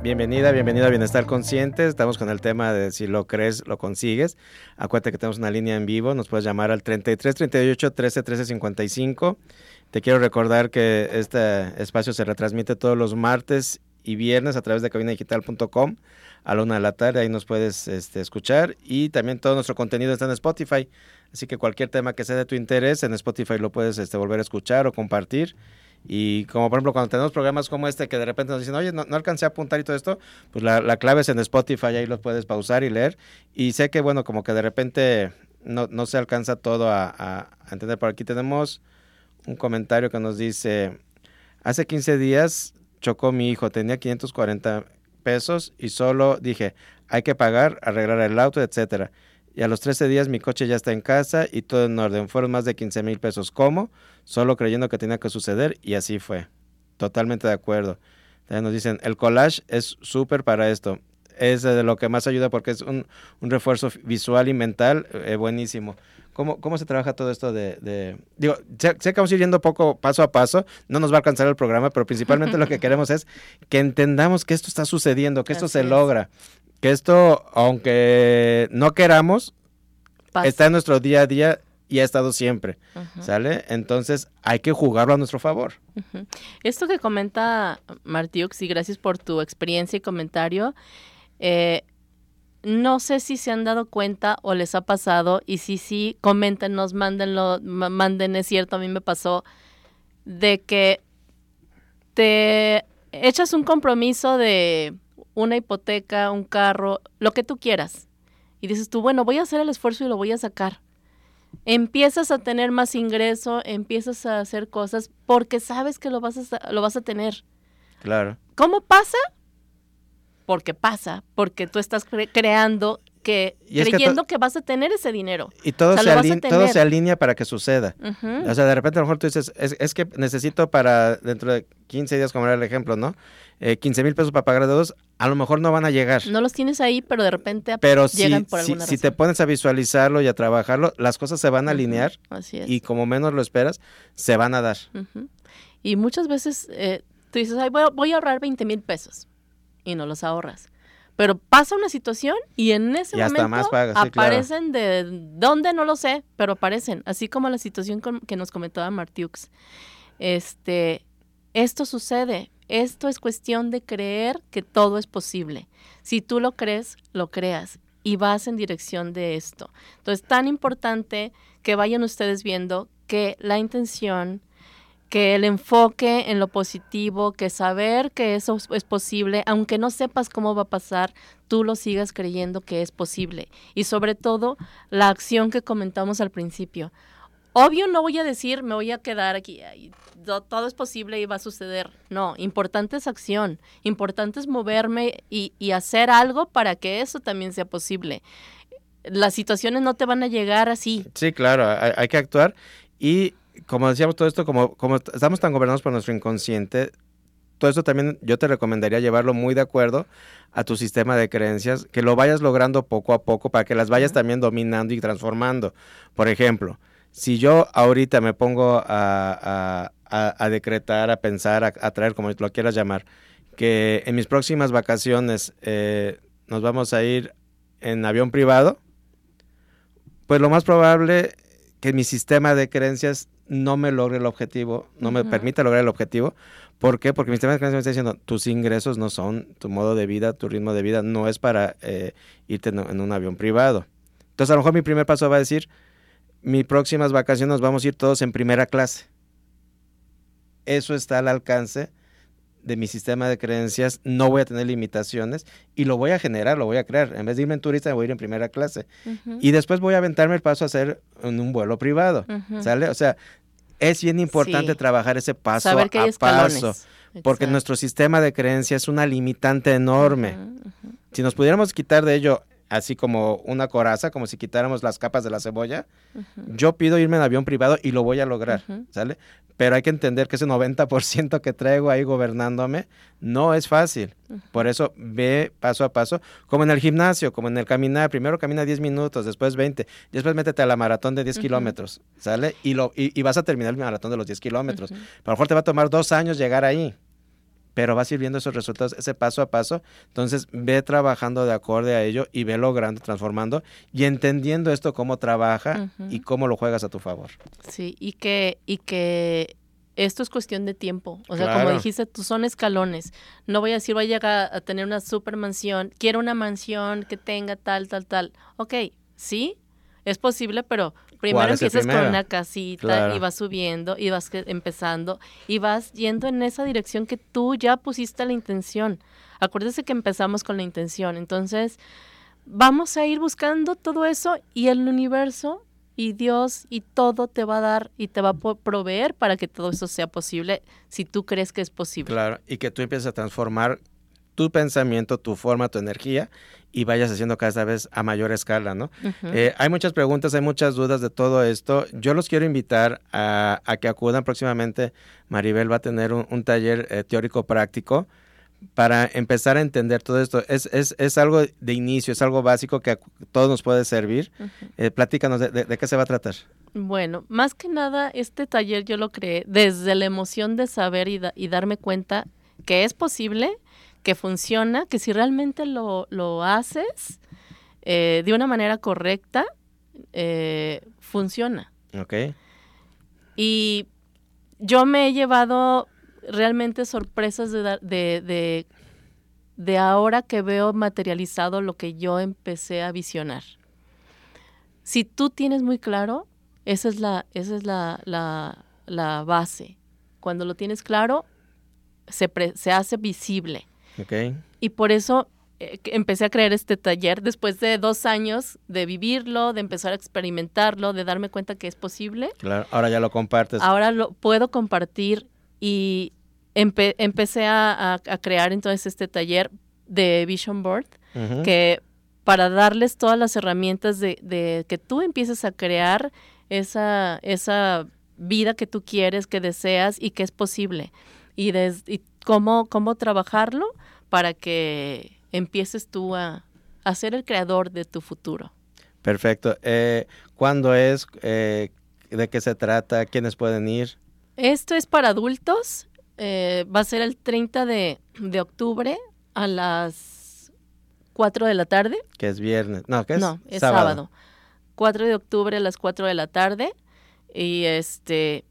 Speaker 3: Bienvenida, bienvenida a Bienestar Consciente. Estamos con el tema de si lo crees, lo consigues. Acuérdate que tenemos una línea en vivo. Nos puedes llamar al 33 38 13 13 55. Te quiero recordar que este espacio se retransmite todos los martes y viernes a través de cabinadigital.com a la una de la tarde. Ahí nos puedes este, escuchar. Y también todo nuestro contenido está en Spotify. Así que cualquier tema que sea de tu interés, en Spotify lo puedes este, volver a escuchar o compartir. Y como por ejemplo cuando tenemos programas como este que de repente nos dicen, oye, no, alcancé a apuntar y todo esto, pues la, clave es en Spotify, ahí lo puedes pausar y leer. Y sé que bueno, como que de repente no, se alcanza todo a, entender. Por aquí tenemos un comentario que nos dice, hace 15 días chocó mi hijo, tenía 540 pesos y solo dije, hay que pagar, arreglar el auto, etcétera. Y a los 13 días mi coche ya está en casa y todo en orden. Fueron más de 15 mil pesos. ¿Cómo? Solo creyendo que tenía que suceder y así fue. Totalmente de acuerdo. También nos dicen, el collage es súper para esto. Es de lo que más ayuda porque es un, refuerzo visual y mental eh, buenísimo. ¿Cómo, ¿Cómo se trabaja todo esto de...? digo, sé, que vamos a ir yendo poco paso a paso, no nos va a alcanzar el programa, pero principalmente lo que queremos es que entendamos que esto está sucediendo, que esto se logra que esto, aunque no queramos, está en nuestro día a día y ha estado siempre, ¿sale? Entonces hay que jugarlo a nuestro favor.
Speaker 4: Esto que comenta Martiux, y gracias por tu experiencia y comentario, eh, no sé si se han dado cuenta o les ha pasado, y si sí, coméntenos, mándenlo, manden, es cierto, a mí me pasó, de que te echas un compromiso de una hipoteca, un carro, lo que tú quieras. Y dices tú, bueno, voy a hacer el esfuerzo y lo voy a sacar. Empiezas a tener más ingreso, empiezas a hacer cosas porque sabes que lo vas a, lo vas a tener.
Speaker 3: Claro.
Speaker 4: ¿Cómo pasa? Porque pasa, porque tú estás creando creyendo que, vas a tener ese dinero.
Speaker 3: Y todo, se, todo se alinea para que suceda. O sea, de repente a lo mejor tú dices, es, es, que necesito para dentro de 15 días, como era el ejemplo, ¿no? eh, 15 mil pesos para pagar deudas, a lo mejor no van a llegar.
Speaker 4: No los tienes ahí, pero de repente
Speaker 3: pero llegan por alguna si, si te pones a visualizarlo y a trabajarlo, las cosas se van a alinear
Speaker 4: Así es.
Speaker 3: y como menos lo esperas, se van a dar.
Speaker 4: Y muchas veces eh, tú dices, Ay, voy, a, ahorrar 20 mil pesos y no los ahorras. Pero pasa una situación y en ese momento aparecen de dónde no lo sé, pero aparecen, así como la situación que nos comentaba Martiux. Este, esto sucede esto es cuestión de creer que todo es posible. Si tú lo crees, lo creas y vas en dirección de esto. Entonces, tan importante que vayan ustedes viendo que la intención, que el enfoque en lo positivo, que saber que eso es posible, aunque no sepas cómo va a pasar, tú lo sigas creyendo que es posible. Y sobre todo, la acción que comentamos al principio. Obvio no voy a decir, me voy a quedar aquí, todo es posible y va a suceder. No, importante es acción, importante es moverme y, hacer algo para que eso también sea posible. Las situaciones no te van a llegar así.
Speaker 3: Sí, claro, hay, que actuar y como decíamos todo esto, como, como estamos tan gobernados por nuestro inconsciente, todo esto también yo te recomendaría llevarlo muy de acuerdo a tu sistema de creencias, que lo vayas logrando poco a poco para que las vayas también dominando y transformando. Por ejemplo, si yo ahorita me pongo a, decretar, a pensar, a, traer, como lo quieras llamar, que en mis próximas vacaciones eh, nos vamos a ir en avión privado, pues lo más probable que mi sistema de creencias no me logre el objetivo, no me permita lograr el objetivo. ¿Por qué? Porque mi sistema de creencias me está diciendo, tus ingresos no son, tu modo de vida, tu ritmo de vida no es para eh, irte en, un avión privado. Entonces a lo mejor mi primer paso va a decir, mis próximas vacaciones nos vamos a ir todos en primera clase. Eso está al alcance de mi sistema de creencias, no voy a tener limitaciones y lo voy a generar, lo voy a crear. En vez de irme en turista, me voy a ir en primera clase. Y después voy a aventarme el paso a hacer en un vuelo privado. ¿Sale? O sea, es bien importante trabajar ese paso a paso. Porque nuestro sistema de creencias es una limitante enorme. Si nos pudiéramos quitar de ello así como una coraza, como si quitáramos las capas de la cebolla, yo pido irme en avión privado y lo voy a lograr, ¿sale? Pero hay que entender que ese 90% que traigo ahí gobernándome no es fácil. Por eso ve paso a paso, como en el gimnasio, como en el caminar. Primero camina 10 minutos, después 20, después métete a la maratón de 10 kilómetros, ¿sale? Y, lo, y, vas a terminar el maratón de los 10 kilómetros. A lo mejor te va a tomar dos años llegar ahí pero vas a ir viendo esos resultados, ese paso a paso. Entonces, ve trabajando de acorde a ello y ve logrando, transformando y entendiendo esto cómo trabaja y cómo lo juegas a tu favor.
Speaker 4: Sí, y que, y que esto es cuestión de tiempo. O sea, como dijiste, tú son escalones. No voy a decir, voy a llegar a tener una super mansión, quiero una mansión que tenga tal, tal, tal. Ok, sí, es posible, pero Primero empiezas con una casita y vas subiendo y vas empezando y vas yendo en esa dirección que tú ya pusiste la intención. Acuérdese que empezamos con la intención. Entonces, vamos a ir buscando todo eso y el universo y Dios y todo te va a dar y te va a proveer para que todo eso sea posible si tú crees que es posible.
Speaker 3: Claro, y que tú empieces a transformar tu pensamiento, tu forma, tu energía y vayas haciendo cada vez a mayor escala, ¿no? Eh, hay muchas preguntas, hay muchas dudas de todo esto. Yo los quiero invitar a, que acudan próximamente. Maribel va a tener un, taller eh, teórico práctico para empezar a entender todo esto. Es, es, es, algo de inicio, es algo básico que a todos nos puede servir. Eh, platícanos de, qué se va a tratar.
Speaker 4: Bueno, más que nada, este taller yo lo creé desde la emoción de saber y, y darme cuenta que es posible que funciona, que si realmente lo, lo haces eh, de una manera correcta, eh, funciona.
Speaker 3: Ok.
Speaker 4: Y yo me he llevado realmente sorpresas de, de, de, de ahora que veo materializado lo que yo empecé a visionar. Si tú tienes muy claro, esa es la, esa es la, la, la base. Cuando lo tienes claro, se, se hace visible. Y por eso eh, empecé a crear este taller después de dos años de vivirlo, de empezar a experimentarlo, de darme cuenta que es posible.
Speaker 3: Claro, ahora ya lo compartes.
Speaker 4: Ahora lo puedo compartir y empecé a, crear entonces este taller de Vision Board, que para darles todas las herramientas de, que tú empieces a crear esa, esa vida que tú quieres, que deseas y que es posible. Y, y cómo, cómo trabajarlo para que empieces tú a, ser el creador de tu futuro.
Speaker 3: Perfecto. Eh, ¿Cuándo es? Eh, ¿De qué se trata? ¿Quiénes pueden ir?
Speaker 4: Esto es para adultos. Eh, va a ser el 30 de, octubre a las 4 de la tarde.
Speaker 3: Que es viernes. No, que es,
Speaker 4: no, es sábado. 4 de octubre a las 4 de la tarde. Y este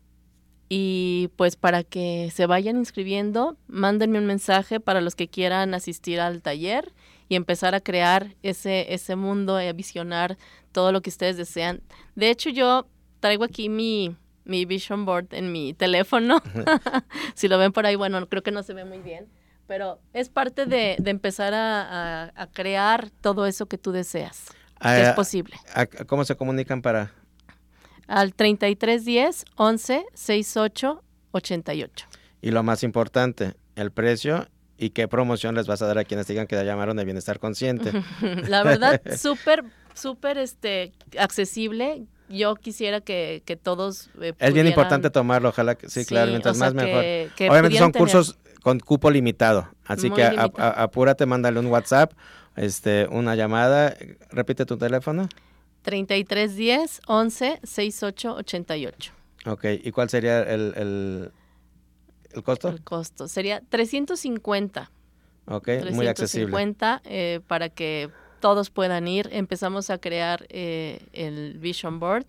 Speaker 4: y pues para que se vayan inscribiendo, mándenme un mensaje para los que quieran asistir al taller y empezar a crear ese, ese mundo, a visionar todo lo que ustedes desean. De hecho, yo traigo aquí mi, mi vision board en mi teléfono. si lo ven por ahí, bueno, creo que no se ve muy bien, pero es parte de, empezar a, crear todo eso que tú deseas. es posible.
Speaker 3: ¿Cómo se comunican para,
Speaker 4: al 3310 11 68 88.
Speaker 3: Y lo más importante, el precio y qué promoción les vas a dar a quienes digan que ya llamaron de bienestar consciente.
Speaker 4: La verdad, súper, súper este, accesible. Yo quisiera que, que todos.
Speaker 3: Eh, es bien importante tomarlo, ojalá que sí, claro, mientras más mejor. Obviamente son cursos con cupo limitado, así que apúrate, mándale un WhatsApp, este, una llamada. Repite tu teléfono.
Speaker 4: 3310 11 68 88.
Speaker 3: Ok, ¿y cuál sería el, el, el costo?
Speaker 4: El costo sería 350.
Speaker 3: Ok, muy accesible.
Speaker 4: 350 eh, para que todos puedan ir. Empezamos a crear eh, el Vision Board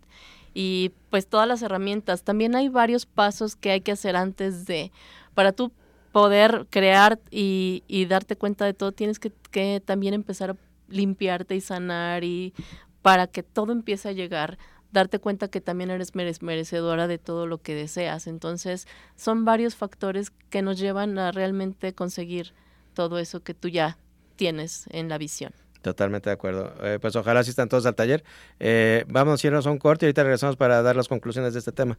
Speaker 4: y pues todas las herramientas. También hay varios pasos que hay que hacer antes de, para tú poder crear y, y darte cuenta de todo, tienes que, que también empezar a limpiarte y sanar y para que todo empiece a llegar, darte cuenta que también eres merecedora de todo lo que deseas. Entonces, son varios factores que nos llevan a realmente conseguir todo eso que tú ya tienes en la visión.
Speaker 3: Totalmente de acuerdo. Eh, pues ojalá asistan todos al taller. Eh, vamos a irnos a un corte y ahorita regresamos para dar las conclusiones de este tema.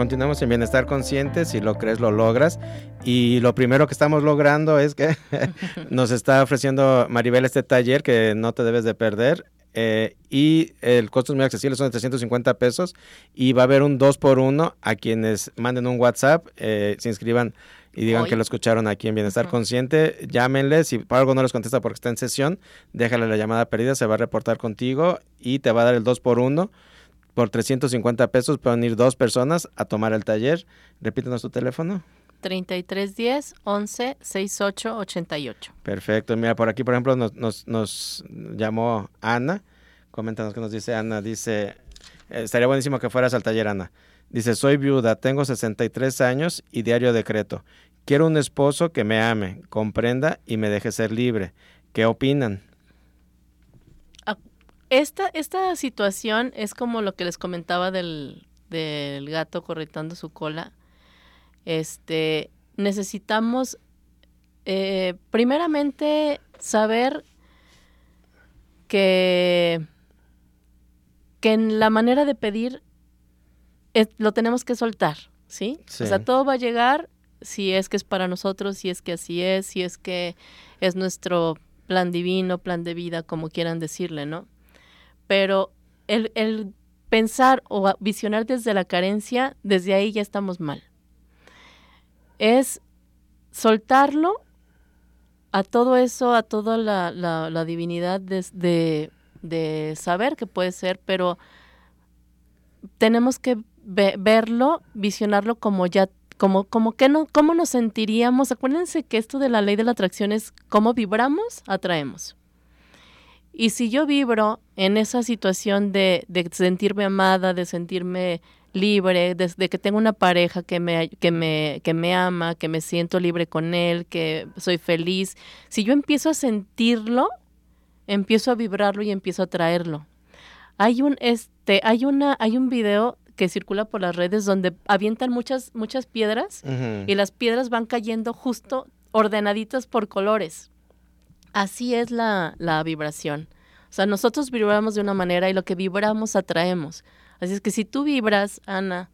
Speaker 3: Continuamos en bienestar consciente, si lo crees lo logras. Y lo primero que estamos logrando es que nos está ofreciendo Maribel este taller que no te debes de perder. Eh, y el costo es muy accesible, son de 350 pesos. Y va a haber un 2 por 1 a quienes manden un WhatsApp, eh, se inscriban y digan que lo escucharon aquí en Bienestar Consciente. Llámenle, si por algo no les contesta porque está en sesión, déjale la llamada perdida, se va a reportar contigo y te va a dar el 2 por 1 por 350 pesos pueden ir dos personas a tomar el taller. Repítenos tu teléfono.
Speaker 4: 3310 11 68 88.
Speaker 3: Perfecto. Mira, por aquí, por ejemplo, nos, nos, nos llamó Ana. Coméntanos qué nos dice Ana. Dice, eh, estaría buenísimo que fueras al taller, Ana. Dice, soy viuda, tengo 63 años y diario decreto. Quiero un esposo que me ame, comprenda y me deje ser libre. ¿Qué opinan?
Speaker 4: Esta, esta situación es como lo que les comentaba del, del gato corretando su cola. Este, necesitamos eh, primeramente saber que, que en la manera de pedir lo tenemos que soltar, ¿sí? ¿sí? O sea, todo va a llegar si es que es para nosotros, si es que así es, si es que es nuestro plan divino, plan de vida, como quieran decirle, ¿no? Pero el, pensar o visionar desde la carencia, desde ahí ya estamos mal. Es soltarlo a todo eso, a toda la, divinidad de, de, saber que puede ser, pero tenemos que verlo, visionarlo como ya, como, como que no, cómo nos sentiríamos. Acuérdense que esto de la ley de la atracción es cómo vibramos, atraemos. Y si yo vibro en esa situación de, de sentirme amada, de sentirme libre, de, que tengo una pareja que me, que, me, que me ama, que me siento libre con él, que soy feliz, si yo empiezo a sentirlo, empiezo a vibrarlo y empiezo a traerlo. Hay un, este, hay una, hay un video que circula por las redes donde avientan muchas, muchas piedras y las piedras van cayendo justo ordenaditas por colores. Así es la, vibración. O sea, nosotros vibramos de una manera y lo que vibramos atraemos. Así es que si tú vibras, Ana,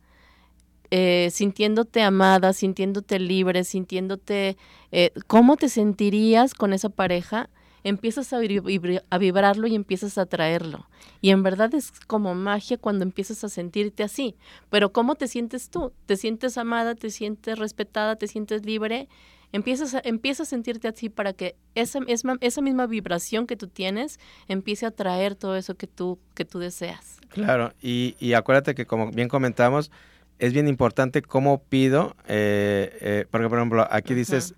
Speaker 4: eh, sintiéndote amada, sintiéndote libre, sintiéndote, eh, ¿cómo te sentirías con esa pareja? empiezas a, a, vibrarlo y empiezas a traerlo. Y en verdad es como magia cuando empiezas a sentirte así. Pero ¿cómo te sientes tú? ¿Te sientes amada? ¿Te sientes respetada? ¿Te sientes libre? Empiezas a, empieza a sentirte así para que esa, esa, esa misma vibración que tú tienes empiece a traer todo eso que tú, que tú deseas.
Speaker 3: Claro, y, y acuérdate que como bien comentamos, es bien importante cómo pido, eh, eh, porque por ejemplo, aquí dices,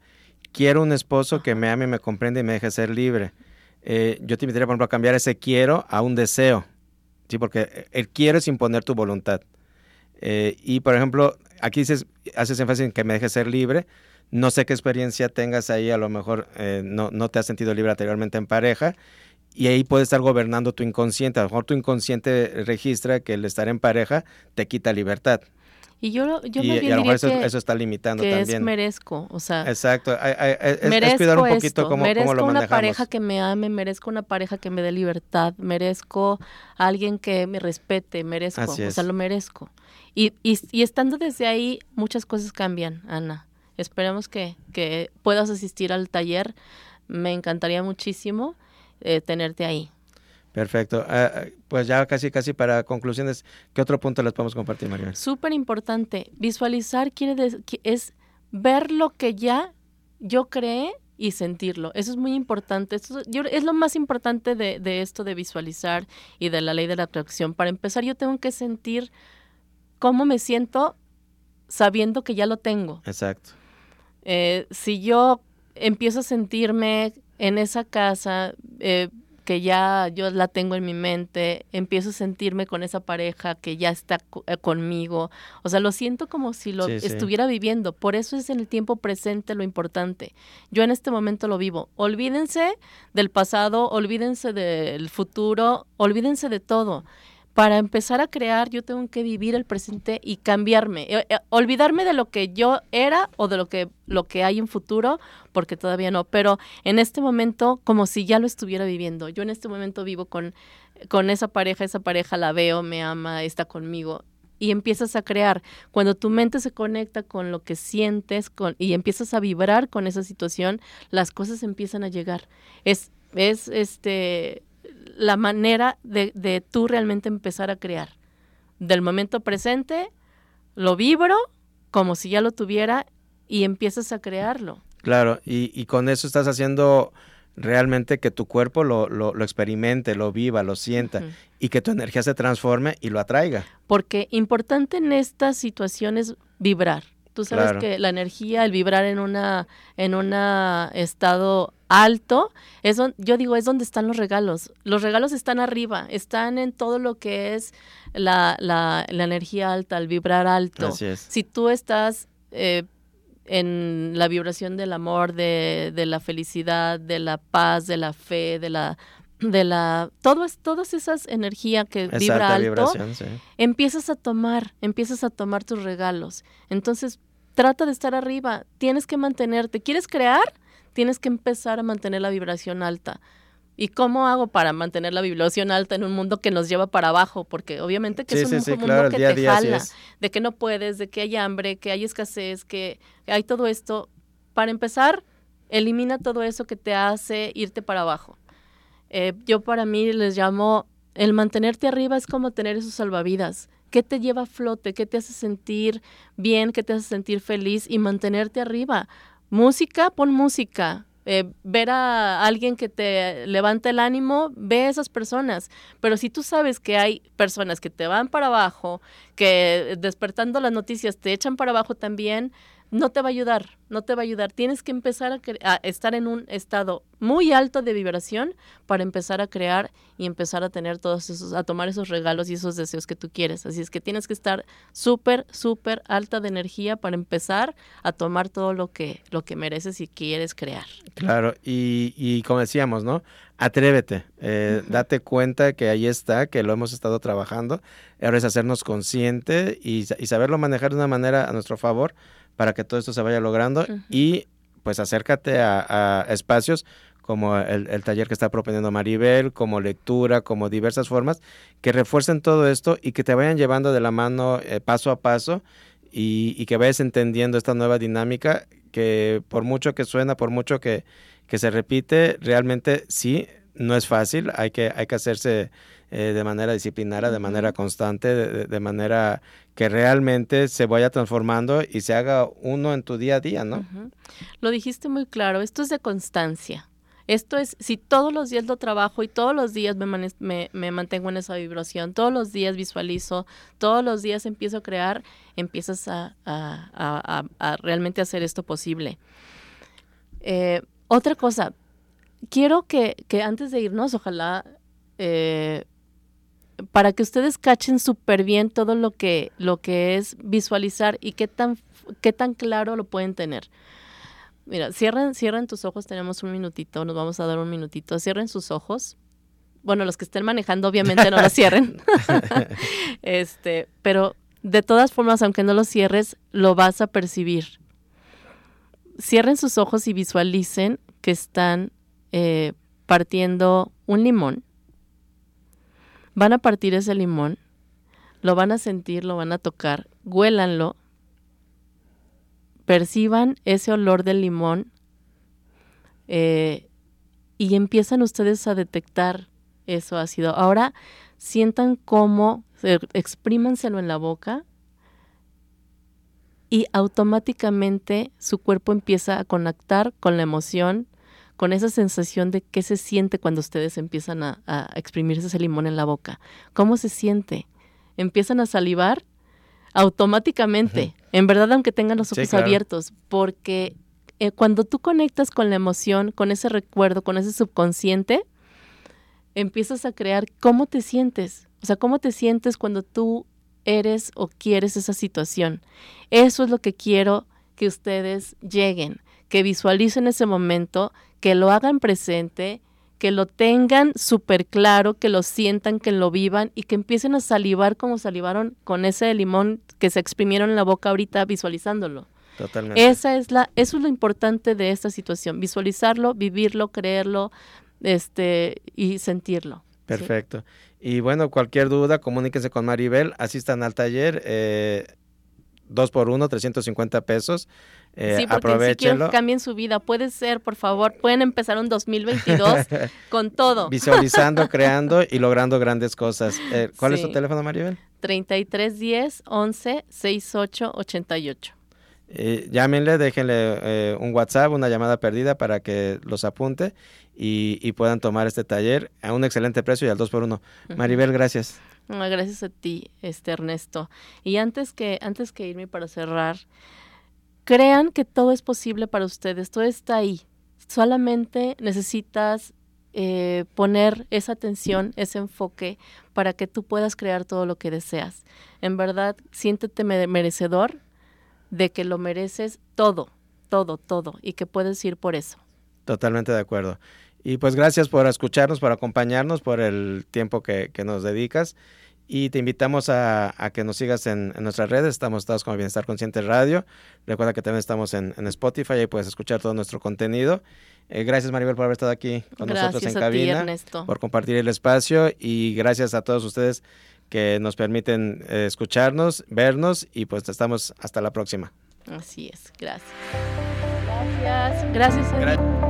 Speaker 3: quiero un esposo que me ame, me comprende y me deje ser libre. Eh, yo te invitaría, por ejemplo, a cambiar ese quiero a un deseo, ¿sí? Porque el quiero es imponer tu voluntad. y por ejemplo, aquí dices, haces énfasis en que me deje ser libre, no sé qué experiencia tengas ahí, a lo mejor eh, no, no te has sentido libre anteriormente en pareja y ahí puede estar gobernando tu inconsciente. A lo mejor tu inconsciente registra que el estar en pareja te quita libertad.
Speaker 4: Y yo, yo
Speaker 3: y,
Speaker 4: me
Speaker 3: y a lo mejor eso, eso, está limitando
Speaker 4: que
Speaker 3: también.
Speaker 4: Es merezco, o sea.
Speaker 3: Exacto. Es,
Speaker 4: merezco
Speaker 3: es cuidar un poquito
Speaker 4: esto,
Speaker 3: cómo,
Speaker 4: merezco
Speaker 3: cómo lo
Speaker 4: una
Speaker 3: manejamos.
Speaker 4: pareja que me ame, merezco una pareja que me dé libertad, merezco a alguien que me respete, merezco, o sea, lo merezco. Y, y, y estando desde ahí, muchas cosas cambian, Ana. Esperemos que, que puedas asistir al taller. Me encantaría muchísimo eh, tenerte ahí.
Speaker 3: Perfecto. Uh, pues ya casi, casi para conclusiones, ¿qué otro punto les podemos compartir, María?
Speaker 4: Súper importante. Visualizar quiere decir, es ver lo que ya yo creé y sentirlo. Eso es muy importante. Esto, yo, es lo más importante de, de, esto de visualizar y de la ley de la atracción. Para empezar, yo tengo que sentir cómo me siento sabiendo que ya lo tengo.
Speaker 3: Exacto.
Speaker 4: Eh, si yo empiezo a sentirme en esa casa, eh, que ya yo la tengo en mi mente, empiezo a sentirme con esa pareja que ya está eh, conmigo, o sea, lo siento como si lo
Speaker 3: Sí, sí.
Speaker 4: estuviera viviendo, por eso es en el tiempo presente lo importante. Yo en este momento lo vivo. Olvídense del pasado, olvídense del futuro, olvídense de todo. Para empezar a crear, yo tengo que vivir el presente y cambiarme, eh, eh, olvidarme de lo que yo era o de lo que lo que hay en futuro, porque todavía no, pero en este momento como si ya lo estuviera viviendo. Yo en este momento vivo con con esa pareja, esa pareja la veo, me ama, está conmigo y empiezas a crear. Cuando tu mente se conecta con lo que sientes con, y empiezas a vibrar con esa situación, las cosas empiezan a llegar. Es, es este la manera de, de, tú realmente empezar a crear. Del momento presente, lo vibro como si ya lo tuviera y empiezas a crearlo.
Speaker 3: Claro, y, y con eso estás haciendo realmente que tu cuerpo lo, lo, lo experimente, lo viva, lo sienta uh -huh. y que tu energía se transforme y lo atraiga.
Speaker 4: Porque importante en estas situaciones vibrar. Tú sabes
Speaker 3: Claro.
Speaker 4: que la energía, el vibrar en una en un estado alto, es yo digo, es donde están los regalos. Los regalos están arriba, están en todo lo que es la, la, la energía alta, el vibrar alto.
Speaker 3: Así es.
Speaker 4: Si tú estás eh, en la vibración del amor, de, de la felicidad, de la paz, de la fe, de la de la todo es todas esas energías que vibra alto
Speaker 3: sí.
Speaker 4: empiezas a tomar, empiezas a tomar tus regalos. Entonces, trata de estar arriba, tienes que mantenerte. ¿Quieres crear? Tienes que empezar a mantener la vibración alta. ¿Y cómo hago para mantener la vibración alta en un mundo que nos lleva para abajo? Porque obviamente que
Speaker 3: Sí,
Speaker 4: es un
Speaker 3: sí,
Speaker 4: mundo
Speaker 3: claro,
Speaker 4: que
Speaker 3: día
Speaker 4: te
Speaker 3: día
Speaker 4: jala, de que no puedes, de que hay hambre, que hay escasez, que hay todo esto. Para empezar, elimina todo eso que te hace irte para abajo. Eh, yo para mí les llamo, el mantenerte arriba es como tener esos salvavidas. ¿Qué te lleva a flote? ¿Qué te hace sentir bien? ¿Qué te hace sentir feliz? Y mantenerte arriba. Música, pon música. Eh, ver a alguien que te levanta el ánimo, ve a esas personas. Pero si tú sabes que hay personas que te van para abajo, que despertando las noticias te echan para abajo también, no te va a ayudar, no te va a ayudar. Tienes que empezar a, a estar en un estado muy alto de vibración para empezar a crear y empezar a tener todos esos, a tomar esos regalos y esos deseos que tú quieres. Así es que tienes que estar súper, súper alta de energía para empezar a tomar todo lo que, lo que mereces y quieres crear.
Speaker 3: Claro, y, y como decíamos, ¿no? Atrévete, eh, date cuenta que ahí está, que lo hemos estado trabajando. Ahora es hacernos consciente y saberlo manejar de una manera a nuestro favor para que todo esto se vaya logrando. Y pues acércate a, a espacios como el, el taller que está proponiendo Maribel, como lectura, como diversas formas, que refuercen todo esto y que te vayan llevando de la mano eh, paso a paso y, y que vayas entendiendo esta nueva dinámica que por mucho que suena, por mucho que, que se repite, realmente sí, no es fácil, hay que, hay que hacerse eh, de manera disciplinada, de manera constante, de, manera que realmente se vaya transformando y se haga uno en tu día a día, ¿no?
Speaker 4: Lo dijiste muy claro, esto es de constancia. Esto es, si todos los días lo trabajo y todos los días me, me, mantengo en esa vibración, todos los días visualizo, todos los días empiezo a crear, empiezas a, a, realmente hacer esto posible. Eh, otra cosa, quiero que, que, antes de irnos, ojalá eh, para que ustedes cachen súper bien todo lo que, lo que es visualizar y qué tan, qué tan claro lo pueden tener. Mira, cierren, cierren tus ojos, tenemos un minutito, nos vamos a dar un minutito. Cierren sus ojos. Bueno, los que estén manejando, obviamente no los cierren. este, pero de todas formas, aunque no los cierres, lo vas a percibir. Cierren sus ojos y visualicen que están eh, partiendo un limón Van a partir ese limón, lo van a sentir, lo van a tocar, huélanlo, perciban ese olor del limón eh, y empiezan ustedes a detectar eso ácido. Ahora sientan cómo, exprímanselo en la boca y automáticamente su cuerpo empieza a conectar con la emoción, con esa sensación de qué se siente cuando ustedes empiezan a, exprimirse ese limón en la boca. ¿Cómo se siente? Empiezan a salivar automáticamente, en verdad aunque tengan los ojos abiertos, porque eh, cuando tú conectas con la emoción, con ese recuerdo, con ese subconsciente, empiezas a crear cómo te sientes, o sea, cómo te sientes cuando tú eres o quieres esa situación. Eso es lo que quiero que ustedes lleguen, que visualicen ese momento, que lo hagan presente, que lo tengan súper claro, que lo sientan, que lo vivan y que empiecen a salivar como salivaron con ese limón que se exprimieron en la boca ahorita visualizándolo. Totalmente. Esa es la, eso es lo importante de esta situación, visualizarlo, vivirlo, creerlo, este, y sentirlo.
Speaker 3: Perfecto. Y bueno, cualquier duda, comuníquense con Maribel, asistan al taller, eh, dos por uno, 350 pesos.
Speaker 4: Eh, sí, porque si quieren que cambien su vida, puede ser, por favor, pueden empezar un 2022 con todo.
Speaker 3: Visualizando, creando y logrando grandes cosas. Eh, ¿Cuál es tu teléfono, Maribel?
Speaker 4: 3310 11 68 88.
Speaker 3: Eh, llámenle, déjenle eh, un WhatsApp, una llamada perdida para que los apunte y, puedan tomar este taller a un excelente precio y al 2 por 1 Maribel, gracias.
Speaker 4: gracias a ti, este Ernesto. Y antes que, antes que irme para cerrar, crean que todo es posible para ustedes, todo está ahí. Solamente necesitas eh, poner esa atención, ese enfoque para que tú puedas crear todo lo que deseas. En verdad, siéntete merecedor de que lo mereces todo, todo, todo y que puedes ir por eso.
Speaker 3: Totalmente de acuerdo. Y pues gracias por escucharnos, por acompañarnos, por el tiempo que, que nos dedicas y te invitamos a, que nos sigas en, nuestras redes. Estamos todos como Bienestar Consciente Radio. Recuerda que también estamos en, Spotify y puedes escuchar todo nuestro contenido. Eh, gracias Maribel por haber estado aquí con nosotros en cabina, por compartir el espacio y gracias a todos ustedes que nos permiten eh, escucharnos, vernos y pues estamos hasta la próxima.
Speaker 4: Así es, gracias. Gracias, gracias.